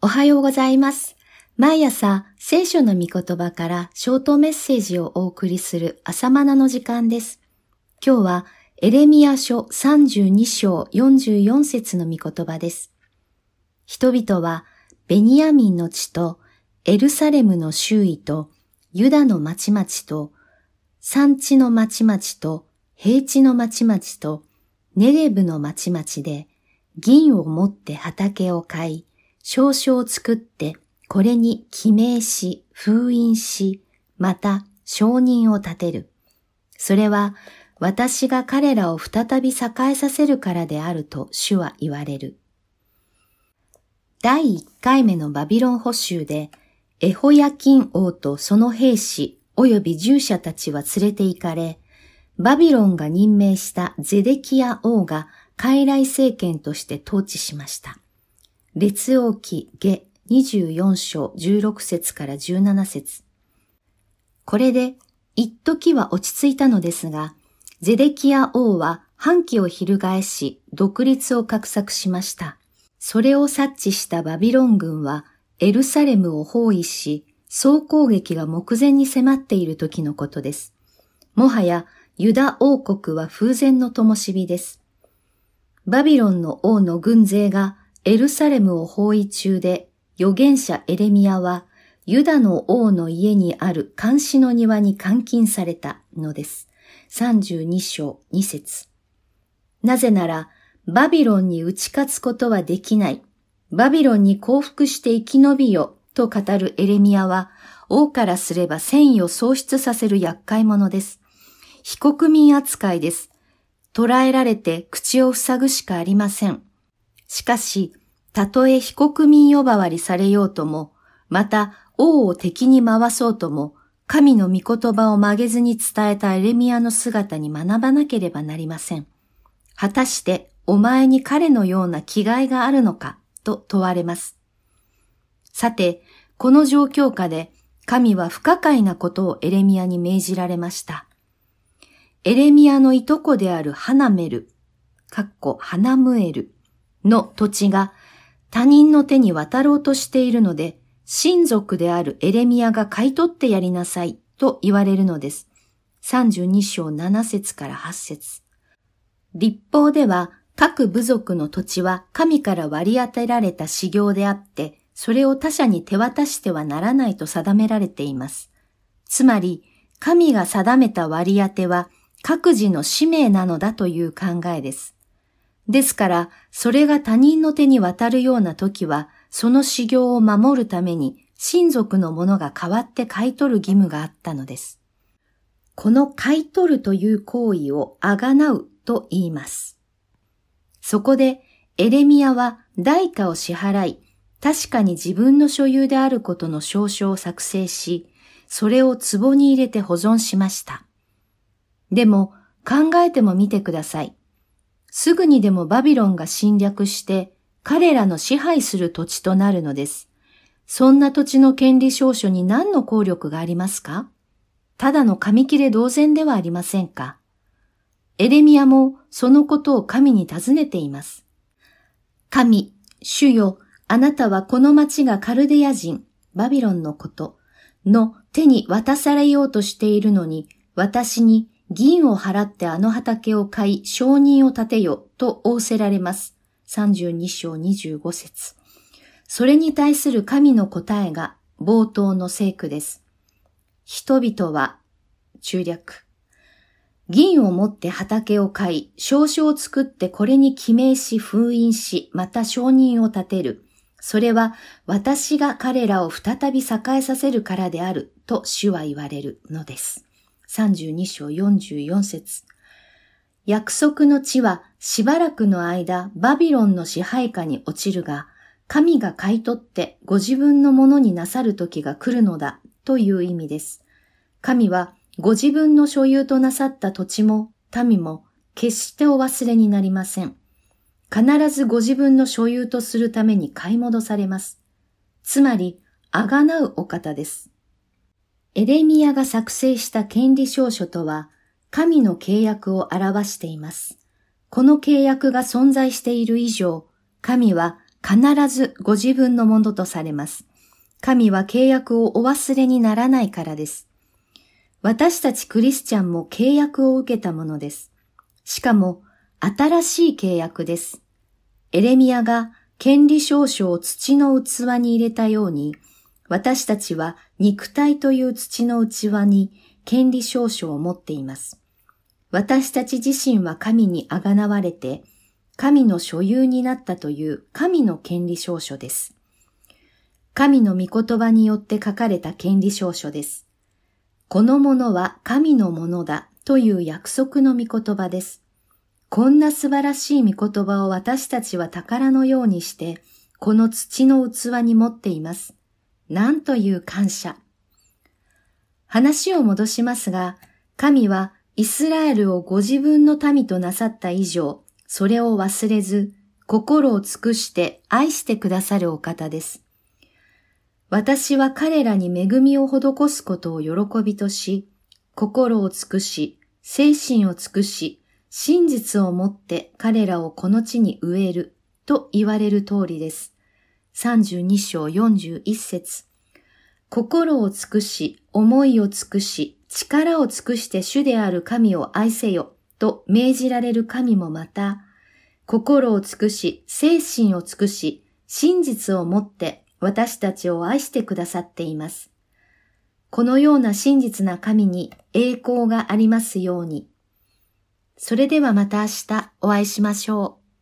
おはようございます。毎朝、聖書の御言葉からショートメッセージをお送りする朝マナの時間です。今日は、エレミア書32章44節の御言葉です。人々は、ベニヤミンの地と、エルサレムの周囲と、ユダの町々と、山地の町々と、平地の町々と、ネレブの町々で、銀を持って畑を買い、証書を作って、これに記名し、封印し、また証人を立てる。それは、私が彼らを再び栄えさせるからであると主は言われる。第一回目のバビロン捕囚で、エホヤキン王とその兵士及び従者たちは連れて行かれ、バビロンが任命したゼデキア王が傀儡政権として統治しました。列王記下24章16節から17節これで一時は落ち着いたのですが、ゼデキア王は反旗を翻し独立を画策しました。それを察知したバビロン軍はエルサレムを包囲し、総攻撃が目前に迫っている時のことです。もはやユダ王国は風前の灯火です。バビロンの王の軍勢がエルサレムを包囲中で、預言者エレミアはユダの王の家にある監視の庭に監禁されたのです。32章2節なぜなら、バビロンに打ち勝つことはできない。バビロンに降伏して生き延びよ、と語るエレミアは、王からすれば戦意を喪失させる厄介者です。非国民扱いです。捕らえられて口を塞ぐしかありません。しかし、たとえ非国民呼ばわりされようとも、また王を敵に回そうとも、神の御言葉を曲げずに伝えたエレミアの姿に学ばなければなりません。果たしてお前に彼のような気概があるのかと問われます。さて、この状況下で神は不可解なことをエレミアに命じられました。エレミアのいとこであるハナメル、かっこハナムエルの土地が他人の手に渡ろうとしているので、親族であるエレミアが買い取ってやりなさいと言われるのです。32章7節から8節立法では各部族の土地は神から割り当てられた修行であって、それを他者に手渡してはならないと定められています。つまり、神が定めた割り当ては各自の使命なのだという考えです。ですから、それが他人の手に渡るような時は、その修行を守るために親族の者が代わって買い取る義務があったのです。この買い取るという行為をあがなうと言います。そこでエレミアは代価を支払い、確かに自分の所有であることの証書を作成し、それを壺に入れて保存しました。でも考えてもみてください。すぐにでもバビロンが侵略して彼らの支配する土地となるのです。そんな土地の権利証書に何の効力がありますか？ただの紙切れ同然ではありませんか？エレミアもそのことを神に尋ねています。神、主よ、あなたはこの町がカルデヤ人、バビロンのことの手に渡されようとしているのに、私に銀を払ってあの畑を買い、承認を立てよと仰せられます。32章25節それに対する神の答えが冒頭の聖句です。人々は、中略。銀を持って畑を買い、証書を作ってこれに記名し封印し、また承認を立てる。それは私が彼らを再び栄えさせるからであると主は言われるのです。32章44節約束の地はしばらくの間バビロンの支配下に落ちるが、神が買い取ってご自分のものになさる時が来るのだという意味です。神はご自分の所有となさった土地も民も決してお忘れになりません。必ずご自分の所有とするために買い戻されます。つまり、あがなうお方です。エレミアが作成した権利証書とは、神の契約を表しています。この契約が存在している以上、神は必ずご自分のものとされます。神は契約をお忘れにならないからです。私たちクリスチャンも契約を受けたものです。しかも、新しい契約です。エレミアが権利証書を土の器に入れたように、私たちは肉体という土の器に権利証書を持っています。私たち自身は神にあがなわれて、神の所有になったという神の権利証書です。神の御言葉によって書かれた権利証書です。このものは神のものだという約束の御言葉です。こんな素晴らしい御言葉を私たちは宝のようにして、この土の器に持っています。なんという感謝。話を戻しますが、神はイスラエルをご自分の民となさった以上、それを忘れず、心を尽くして愛してくださるお方です。私は彼らに恵みを施すことを喜びとし、心を尽くし、精神を尽くし、真実をもって彼らをこの地に植えると言われる通りです。32章41節心を尽くし、思いを尽くし、力を尽くして主である神を愛せよと命じられる神もまた、心を尽くし、精神を尽くし、真実をもって私たちを愛してくださっています。このような真実な神に栄光がありますように。それではまた明日お会いしましょう。